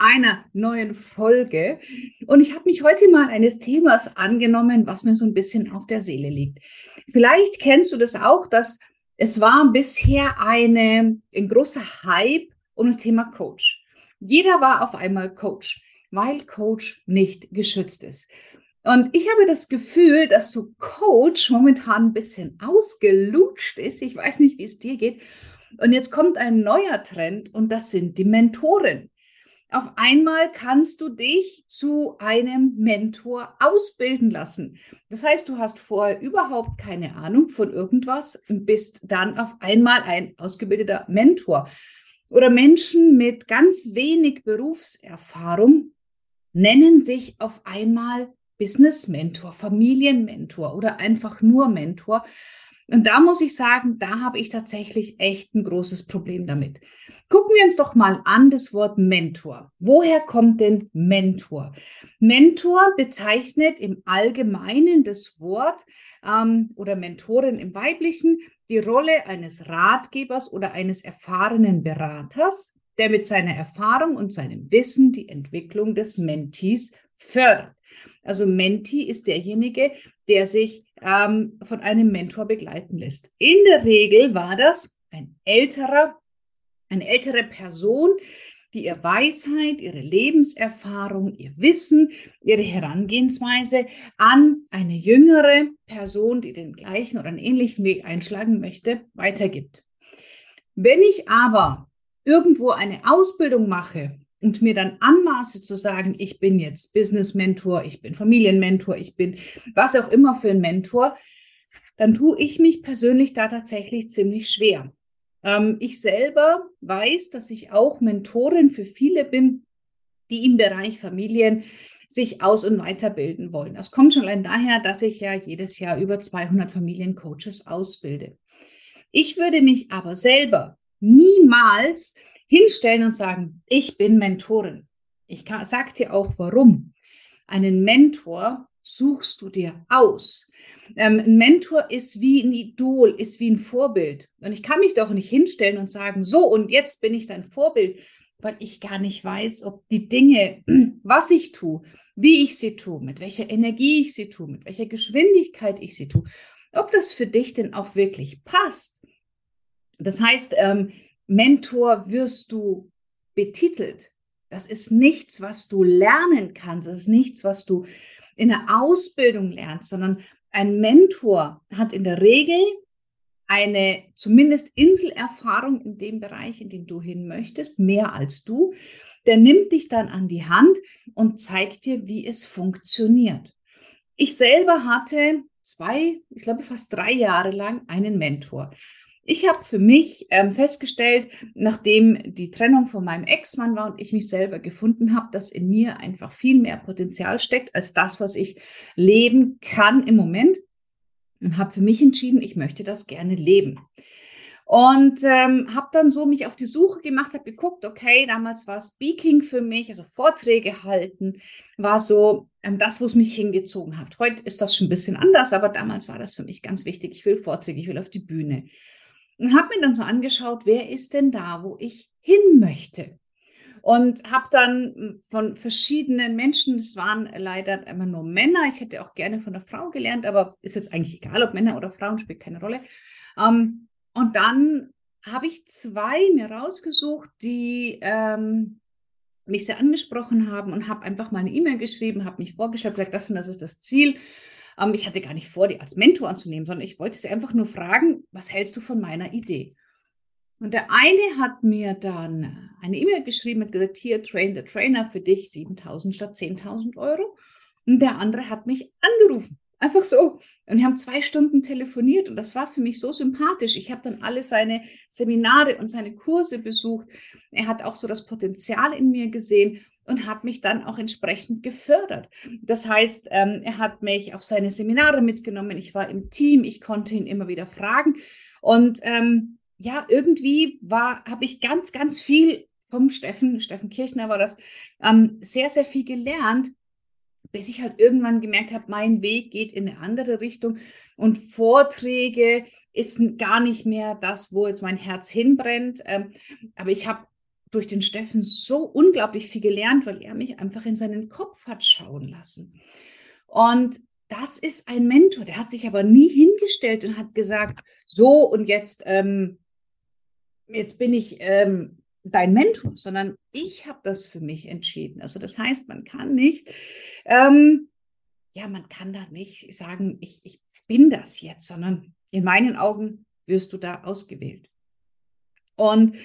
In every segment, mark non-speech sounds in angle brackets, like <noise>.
einer neuen Folge. Und ich habe mich heute mal eines Themas angenommen, was mir so ein bisschen auf der Seele liegt. Vielleicht kennst du das auch, dass es war bisher eine, ein großer Hype um das Thema Coach. Jeder war auf einmal Coach, weil Coach nicht geschützt ist. Und ich habe das Gefühl, dass so Coach momentan ein bisschen ausgelutscht ist. Ich weiß nicht, wie es dir geht. Und jetzt kommt ein neuer Trend und das sind die Mentoren. Auf einmal kannst du dich zu einem Mentor ausbilden lassen. Das heißt, du hast vorher überhaupt keine Ahnung von irgendwas und bist dann auf einmal ein ausgebildeter Mentor. Oder Menschen mit ganz wenig Berufserfahrung nennen sich auf einmal Business Mentor, Familienmentor oder einfach nur Mentor. Und da muss ich sagen, da habe ich tatsächlich echt ein großes Problem damit. Gucken wir uns doch mal an das Wort Mentor. Woher kommt denn Mentor? Mentor bezeichnet im Allgemeinen das Wort ähm, oder Mentorin im Weiblichen die Rolle eines Ratgebers oder eines erfahrenen Beraters, der mit seiner Erfahrung und seinem Wissen die Entwicklung des Mentees fördert. Also Menti ist derjenige, der sich ähm, von einem Mentor begleiten lässt. In der Regel war das ein älterer, eine ältere Person, die ihr Weisheit, ihre Lebenserfahrung, ihr Wissen, ihre Herangehensweise an eine jüngere Person, die den gleichen oder einen ähnlichen Weg einschlagen möchte, weitergibt. Wenn ich aber irgendwo eine Ausbildung mache und mir dann anmaße zu sagen, ich bin jetzt Business Mentor, ich bin Familienmentor, ich bin was auch immer für ein Mentor, dann tue ich mich persönlich da tatsächlich ziemlich schwer. Ähm, ich selber weiß, dass ich auch Mentorin für viele bin, die im Bereich Familien sich aus- und weiterbilden wollen. Das kommt schon allein daher, dass ich ja jedes Jahr über 200 Familiencoaches ausbilde. Ich würde mich aber selber niemals hinstellen und sagen, ich bin Mentorin. Ich sage dir auch warum. Einen Mentor suchst du dir aus. Ähm, ein Mentor ist wie ein Idol, ist wie ein Vorbild. Und ich kann mich doch nicht hinstellen und sagen, so und jetzt bin ich dein Vorbild, weil ich gar nicht weiß, ob die Dinge, <clears throat> was ich tue, wie ich sie tue, mit welcher Energie ich sie tue, mit welcher Geschwindigkeit ich sie tue, ob das für dich denn auch wirklich passt. Das heißt, ähm, Mentor wirst du betitelt. Das ist nichts, was du lernen kannst. Das ist nichts, was du in der Ausbildung lernst, sondern ein Mentor hat in der Regel eine zumindest Inselerfahrung in dem Bereich, in den du hin möchtest, mehr als du. Der nimmt dich dann an die Hand und zeigt dir, wie es funktioniert. Ich selber hatte zwei, ich glaube fast drei Jahre lang einen Mentor. Ich habe für mich ähm, festgestellt, nachdem die Trennung von meinem Ex-Mann war und ich mich selber gefunden habe, dass in mir einfach viel mehr Potenzial steckt als das, was ich leben kann im Moment. Und habe für mich entschieden, ich möchte das gerne leben. Und ähm, habe dann so mich auf die Suche gemacht, habe geguckt, okay, damals war Speaking für mich, also Vorträge halten, war so ähm, das, wo es mich hingezogen hat. Heute ist das schon ein bisschen anders, aber damals war das für mich ganz wichtig. Ich will Vorträge, ich will auf die Bühne. Und habe mir dann so angeschaut, wer ist denn da, wo ich hin möchte. Und habe dann hm, von verschiedenen Menschen, es waren leider immer nur Männer, ich hätte auch gerne von der Frau gelernt, aber ist jetzt eigentlich egal, ob Männer oder Frauen, spielt keine Rolle. Ähm, und dann habe ich zwei mir rausgesucht, die ähm, mich sehr angesprochen haben und habe einfach mal eine E-Mail geschrieben, habe mich vorgestellt, gesagt, das und das ist das Ziel. Ähm, ich hatte gar nicht vor, die als Mentor anzunehmen, sondern ich wollte sie einfach nur fragen, was hältst du von meiner Idee? Und der eine hat mir dann eine E-Mail geschrieben und gesagt, hier, train the trainer für dich 7.000 statt 10.000 Euro. Und der andere hat mich angerufen. Einfach so. Und wir haben zwei Stunden telefoniert und das war für mich so sympathisch. Ich habe dann alle seine Seminare und seine Kurse besucht. Er hat auch so das Potenzial in mir gesehen und hat mich dann auch entsprechend gefördert. Das heißt, ähm, er hat mich auf seine Seminare mitgenommen. Ich war im Team, ich konnte ihn immer wieder fragen. Und ähm, ja, irgendwie habe ich ganz, ganz viel vom Steffen, Steffen Kirchner war das, ähm, sehr, sehr viel gelernt, bis ich halt irgendwann gemerkt habe, mein Weg geht in eine andere Richtung und Vorträge ist gar nicht mehr das, wo jetzt mein Herz hinbrennt. Ähm, aber ich habe durch den Steffen so unglaublich viel gelernt, weil er mich einfach in seinen Kopf hat schauen lassen. Und das ist ein Mentor, der hat sich aber nie hingestellt und hat gesagt, so und jetzt, ähm, jetzt bin ich ähm, dein Mentor, sondern ich habe das für mich entschieden. Also das heißt, man kann nicht, ähm, ja, man kann da nicht sagen, ich, ich bin das jetzt, sondern in meinen Augen wirst du da ausgewählt. Und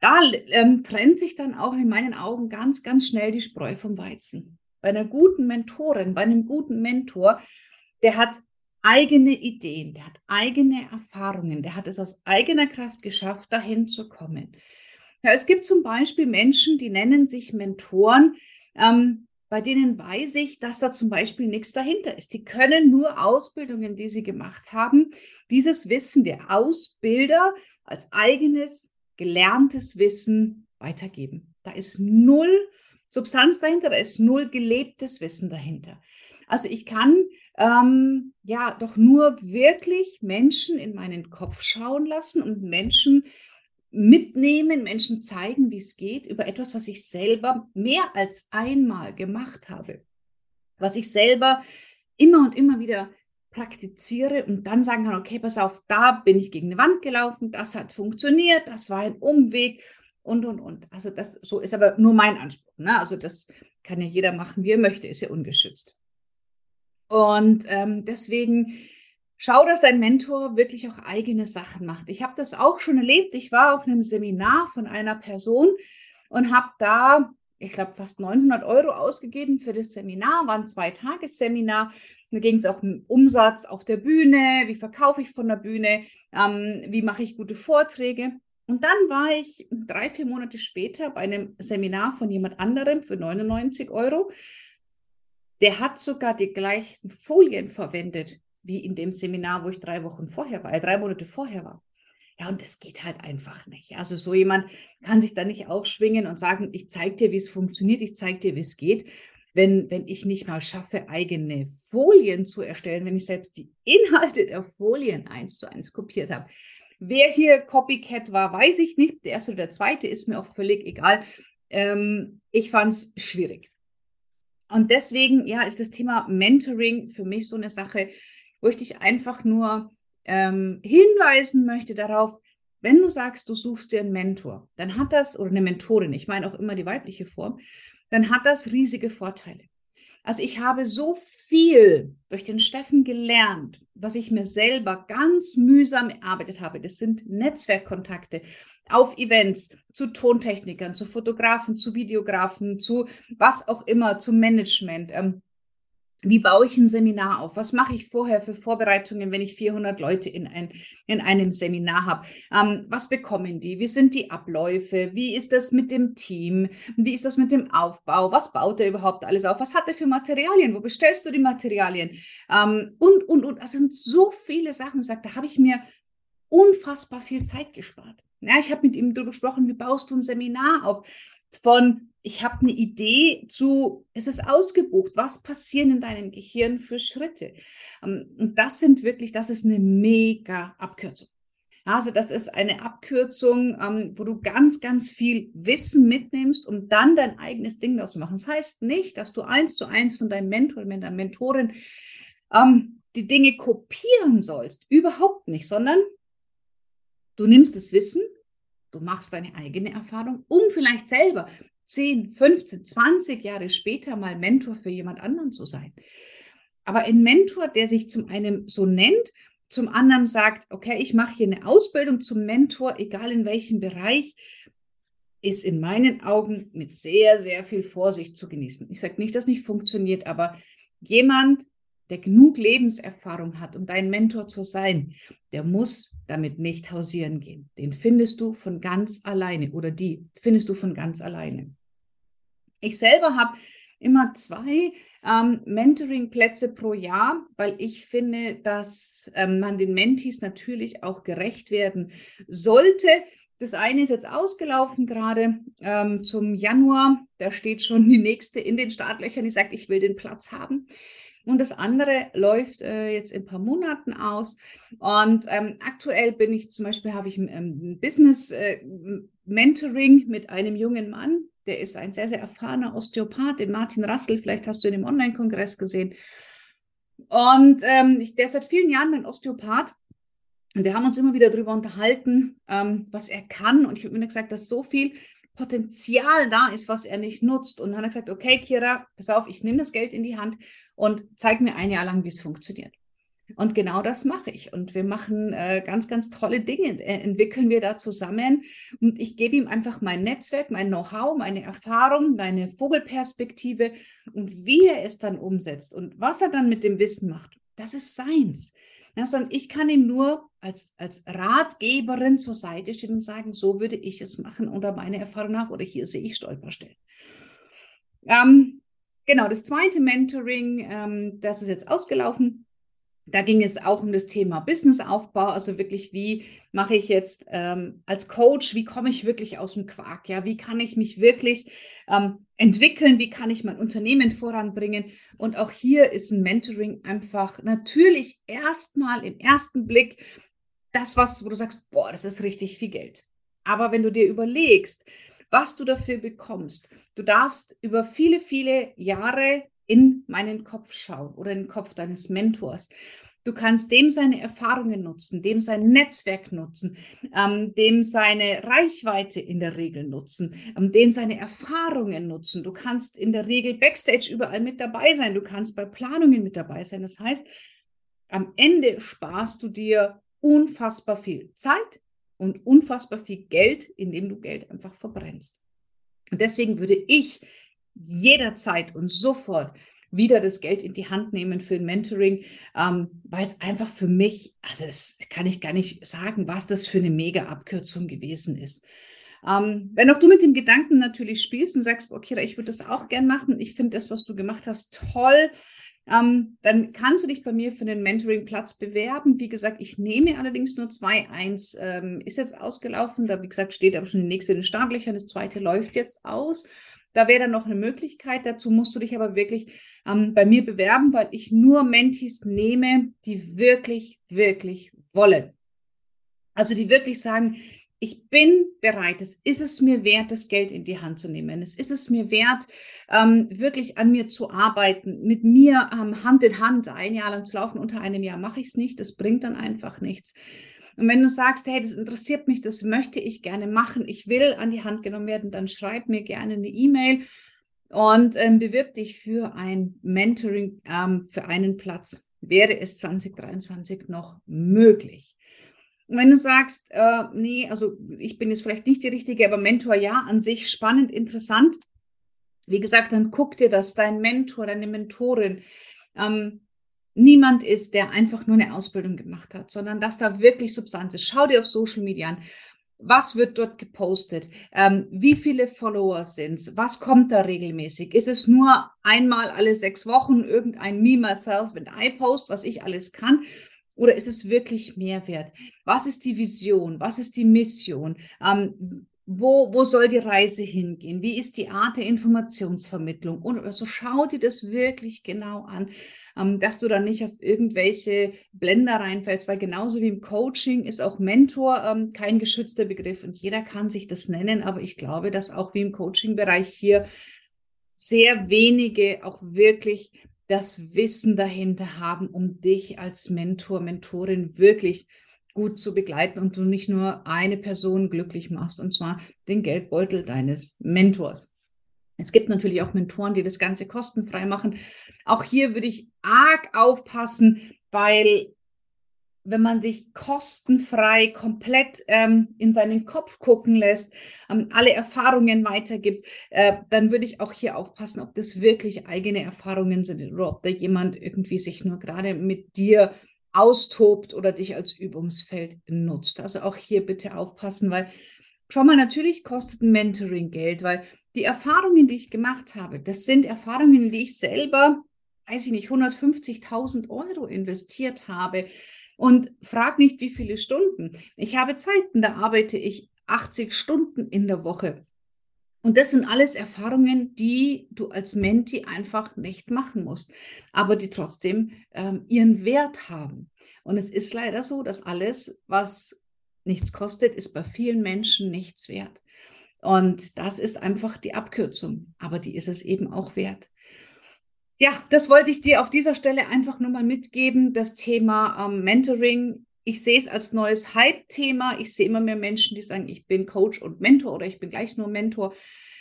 da ähm, trennt sich dann auch in meinen Augen ganz, ganz schnell die Spreu vom Weizen. Bei einer guten Mentorin, bei einem guten Mentor, der hat eigene Ideen, der hat eigene Erfahrungen, der hat es aus eigener Kraft geschafft, dahin zu kommen. Ja, es gibt zum Beispiel Menschen, die nennen sich Mentoren, ähm, bei denen weiß ich, dass da zum Beispiel nichts dahinter ist. Die können nur Ausbildungen, die sie gemacht haben, dieses Wissen der Ausbilder als eigenes gelerntes Wissen weitergeben. Da ist null Substanz dahinter, da ist null gelebtes Wissen dahinter. Also ich kann ähm, ja doch nur wirklich Menschen in meinen Kopf schauen lassen und Menschen mitnehmen, Menschen zeigen, wie es geht, über etwas, was ich selber mehr als einmal gemacht habe, was ich selber immer und immer wieder praktiziere und dann sagen kann, okay, pass auf, da bin ich gegen eine Wand gelaufen, das hat funktioniert, das war ein Umweg und, und, und. Also das, so ist aber nur mein Anspruch. Ne? Also das kann ja jeder machen, wie er möchte, ist ja ungeschützt. Und ähm, deswegen Schau, dass dein Mentor wirklich auch eigene Sachen macht. Ich habe das auch schon erlebt. Ich war auf einem Seminar von einer Person und habe da, ich glaube, fast 900 Euro ausgegeben für das Seminar. War ein Zweitagesseminar. Da ging es auch um Umsatz auf der Bühne, wie verkaufe ich von der Bühne, ähm, wie mache ich gute Vorträge. Und dann war ich drei, vier Monate später bei einem Seminar von jemand anderem für 99 Euro. Der hat sogar die gleichen Folien verwendet wie in dem Seminar, wo ich drei Wochen vorher war, äh, drei Monate vorher war. Ja, und das geht halt einfach nicht. Also so jemand kann sich da nicht aufschwingen und sagen, ich zeige dir, wie es funktioniert, ich zeige dir, wie es geht. Wenn, wenn ich nicht mal schaffe, eigene Folien zu erstellen, wenn ich selbst die Inhalte der Folien eins zu eins kopiert habe. Wer hier Copycat war, weiß ich nicht. Der erste oder der zweite ist mir auch völlig egal. Ähm, ich fand es schwierig. Und deswegen, ja, ist das Thema Mentoring für mich so eine Sache, wo ich dich einfach nur ähm, hinweisen möchte darauf, wenn du sagst, du suchst dir einen Mentor, dann hat das, oder eine Mentorin, ich meine auch immer die weibliche Form, dann hat das riesige Vorteile. Also ich habe so viel durch den Steffen gelernt, was ich mir selber ganz mühsam erarbeitet habe. Das sind Netzwerkkontakte auf Events, zu Tontechnikern, zu Fotografen, zu Videografen, zu was auch immer, zu Management. Ähm, wie baue ich ein Seminar auf? Was mache ich vorher für Vorbereitungen, wenn ich 400 Leute in, ein, in einem Seminar habe? Ähm, was bekommen die? Wie sind die Abläufe? Wie ist das mit dem Team? Wie ist das mit dem Aufbau? Was baut er überhaupt alles auf? Was hat er für Materialien? Wo bestellst du die Materialien? Ähm, und, und, und. Das sind so viele Sachen. Sagt, da habe ich mir unfassbar viel Zeit gespart. Ja, ich habe mit ihm darüber gesprochen, wie baust du ein Seminar auf? Von ich habe eine Idee zu, es ist ausgebucht, was passieren in deinem Gehirn für Schritte. Ähm, und das sind wirklich, das ist eine mega Abkürzung. Also das ist eine Abkürzung, ähm, wo du ganz, ganz viel Wissen mitnimmst, um dann dein eigenes Ding daraus zu machen. Das heißt nicht, dass du eins zu eins von deinem Mentor, deiner Mentorin ähm, die Dinge kopieren sollst. Überhaupt nicht, sondern du nimmst das Wissen, du machst deine eigene Erfahrung, um vielleicht selber 10, 15, 20 Jahre später mal Mentor für jemand anderen zu sein. Aber ein Mentor, der sich zum einen so nennt, zum anderen sagt, okay, ich mache hier eine Ausbildung zum Mentor, egal in welchem Bereich, ist in meinen Augen mit sehr, sehr viel Vorsicht zu genießen. Ich sage nicht, dass nicht funktioniert, aber jemand, der genug Lebenserfahrung hat, um dein Mentor zu sein, der muss damit nicht hausieren gehen. Den findest du von ganz alleine oder die findest du von ganz alleine. Ich selber habe immer zwei ähm, Mentoring-Plätze pro Jahr, weil ich finde, dass ähm, man den Mentees natürlich auch gerecht werden sollte. Das eine ist jetzt ausgelaufen gerade ähm, zum Januar. Da steht schon die nächste in den Startlöchern, die sagt, ich will den Platz haben. Und das andere läuft äh, jetzt in ein paar Monaten aus. Und ähm, aktuell bin ich zum Beispiel, habe ich ein, ein Business äh, Mentoring mit einem jungen Mann, der ist ein sehr, sehr erfahrener Osteopath, den Martin Rassel, vielleicht hast du ihn im Online-Kongress gesehen. Und ähm, der ist seit vielen Jahren ein Osteopath. Und wir haben uns immer wieder darüber unterhalten, ähm, was er kann. Und ich habe mir gesagt, dass so viel Potenzial da ist, was er nicht nutzt. Und dann hat er gesagt, okay, Kira, pass auf, ich nehme das Geld in die Hand und zeig mir ein Jahr lang, wie es funktioniert. Und genau das mache ich. Und wir machen äh, ganz, ganz tolle Dinge, äh, entwickeln wir da zusammen. Und ich gebe ihm einfach mein Netzwerk, mein Know-how, meine Erfahrung, meine Vogelperspektive und wie er es dann umsetzt und was er dann mit dem Wissen macht. Das ist seins. Ja, sondern ich kann ihm nur als, als Ratgeberin zur Seite stehen und sagen, so würde ich es machen unter meiner Erfahrung nach oder hier sehe ich Stolperstellen. Ähm, genau, das zweite Mentoring, ähm, das ist jetzt ausgelaufen. Da ging es auch um das Thema Businessaufbau, also wirklich, wie mache ich jetzt ähm, als Coach, wie komme ich wirklich aus dem Quark, ja, wie kann ich mich wirklich ähm, entwickeln, wie kann ich mein Unternehmen voranbringen. Und auch hier ist ein Mentoring einfach natürlich erstmal im ersten Blick das, was, wo du sagst, boah, das ist richtig viel Geld. Aber wenn du dir überlegst, was du dafür bekommst, du darfst über viele, viele Jahre in meinen Kopf schauen oder in den Kopf deines Mentors. Du kannst dem seine Erfahrungen nutzen, dem sein Netzwerk nutzen, ähm, dem seine Reichweite in der Regel nutzen, ähm, dem seine Erfahrungen nutzen. Du kannst in der Regel backstage überall mit dabei sein. Du kannst bei Planungen mit dabei sein. Das heißt, am Ende sparst du dir unfassbar viel Zeit und unfassbar viel Geld, indem du Geld einfach verbrennst. Und deswegen würde ich jederzeit und sofort wieder das Geld in die Hand nehmen für ein Mentoring, ähm, weil es einfach für mich, also das kann ich gar nicht sagen, was das für eine mega Abkürzung gewesen ist. Ähm, wenn auch du mit dem Gedanken natürlich spielst und sagst, okay, ich würde das auch gern machen, ich finde das, was du gemacht hast, toll, ähm, dann kannst du dich bei mir für den Mentoring-Platz bewerben. Wie gesagt, ich nehme allerdings nur zwei. Eins ähm, ist jetzt ausgelaufen, da wie gesagt steht aber schon die nächste in den Startlöchern, das zweite läuft jetzt aus. Da wäre dann noch eine Möglichkeit. Dazu musst du dich aber wirklich ähm, bei mir bewerben, weil ich nur Mentis nehme, die wirklich, wirklich wollen. Also die wirklich sagen, ich bin bereit, es ist es mir wert, das Geld in die Hand zu nehmen. Es ist es mir wert, ähm, wirklich an mir zu arbeiten, mit mir ähm, Hand in Hand ein Jahr lang zu laufen. Unter einem Jahr mache ich es nicht, das bringt dann einfach nichts. Und wenn du sagst, hey, das interessiert mich, das möchte ich gerne machen, ich will an die Hand genommen werden, dann schreib mir gerne eine E-Mail und ähm, bewirb dich für ein Mentoring ähm, für einen Platz. Wäre es 2023 noch möglich? Und wenn du sagst, äh, nee, also ich bin jetzt vielleicht nicht die richtige, aber Mentor ja, an sich spannend, interessant. Wie gesagt, dann guck dir das, dein Mentor, deine Mentorin, ähm, niemand ist, der einfach nur eine Ausbildung gemacht hat, sondern dass da wirklich Substanz ist. Schau dir auf Social Media an. Was wird dort gepostet? Ähm, wie viele Follower sind es? Was kommt da regelmäßig? Ist es nur einmal alle sechs Wochen irgendein Me, Myself and I Post, was ich alles kann? Oder ist es wirklich Mehrwert? Was ist die Vision? Was ist die Mission? Ähm, wo, wo soll die Reise hingehen? Wie ist die Art der Informationsvermittlung? Und also schau dir das wirklich genau an, ähm, dass du dann nicht auf irgendwelche Blender reinfällst, weil genauso wie im Coaching ist auch Mentor ähm, kein geschützter Begriff und jeder kann sich das nennen, aber ich glaube, dass auch wie im Coaching-Bereich hier sehr wenige auch wirklich das Wissen dahinter haben, um dich als Mentor, Mentorin wirklich gut zu begleiten und du nicht nur eine Person glücklich machst, und zwar den Geldbeutel deines Mentors. Es gibt natürlich auch Mentoren, die das Ganze kostenfrei machen. Auch hier würde ich arg aufpassen, weil wenn man sich kostenfrei komplett ähm, in seinen Kopf gucken lässt, ähm, alle Erfahrungen weitergibt, äh, dann würde ich auch hier aufpassen, ob das wirklich eigene Erfahrungen sind oder ob da jemand irgendwie sich nur gerade mit dir austobt oder dich als Übungsfeld nutzt. Also auch hier bitte aufpassen, weil Schau mal, natürlich kostet ein Mentoring Geld, weil die Erfahrungen, die ich gemacht habe, das sind Erfahrungen, die ich selber, weiß ich nicht, 150.000 Euro investiert habe. Und frag nicht, wie viele Stunden. Ich habe Zeiten, da arbeite ich 80 Stunden in der Woche. Und das sind alles Erfahrungen, die du als Menti einfach nicht machen musst, aber die trotzdem ähm, ihren Wert haben. Und es ist leider so, dass alles, was nichts kostet, ist bei vielen Menschen nichts wert. Und das ist einfach die Abkürzung, aber die ist es eben auch wert. Ja, das wollte ich dir auf dieser Stelle einfach nur mal mitgeben, das Thema ähm, Mentoring ich sehe es als neues Hype-Thema. Ich sehe immer mehr Menschen, die sagen, ich bin Coach und Mentor oder ich bin gleich nur Mentor.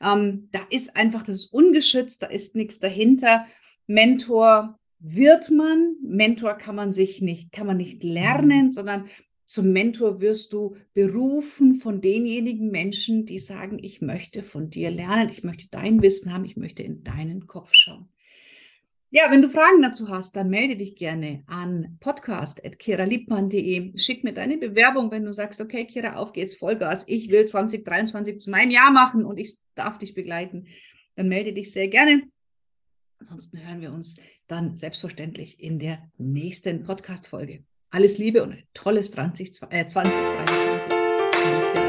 Ähm, da ist einfach, das ungeschützt, da ist nichts dahinter. Mentor wird man, Mentor kann man sich nicht, kann man nicht lernen, mhm. sondern zum Mentor wirst du berufen von denjenigen Menschen, die sagen, ich möchte von dir lernen, ich möchte dein Wissen haben, ich möchte in deinen Kopf schauen. Ja, wenn du Fragen dazu hast, dann melde dich gerne an podcast.kiraliebmann.de. Schick mir deine Bewerbung, wenn du sagst, okay, Kira, auf geht's, Vollgas. Ich will 2023 zu meinem Jahr machen und ich darf dich begleiten. Dann melde dich sehr gerne. Ansonsten hören wir uns dann selbstverständlich in der nächsten Podcast-Folge. Alles Liebe und ein tolles 20, äh, 2023.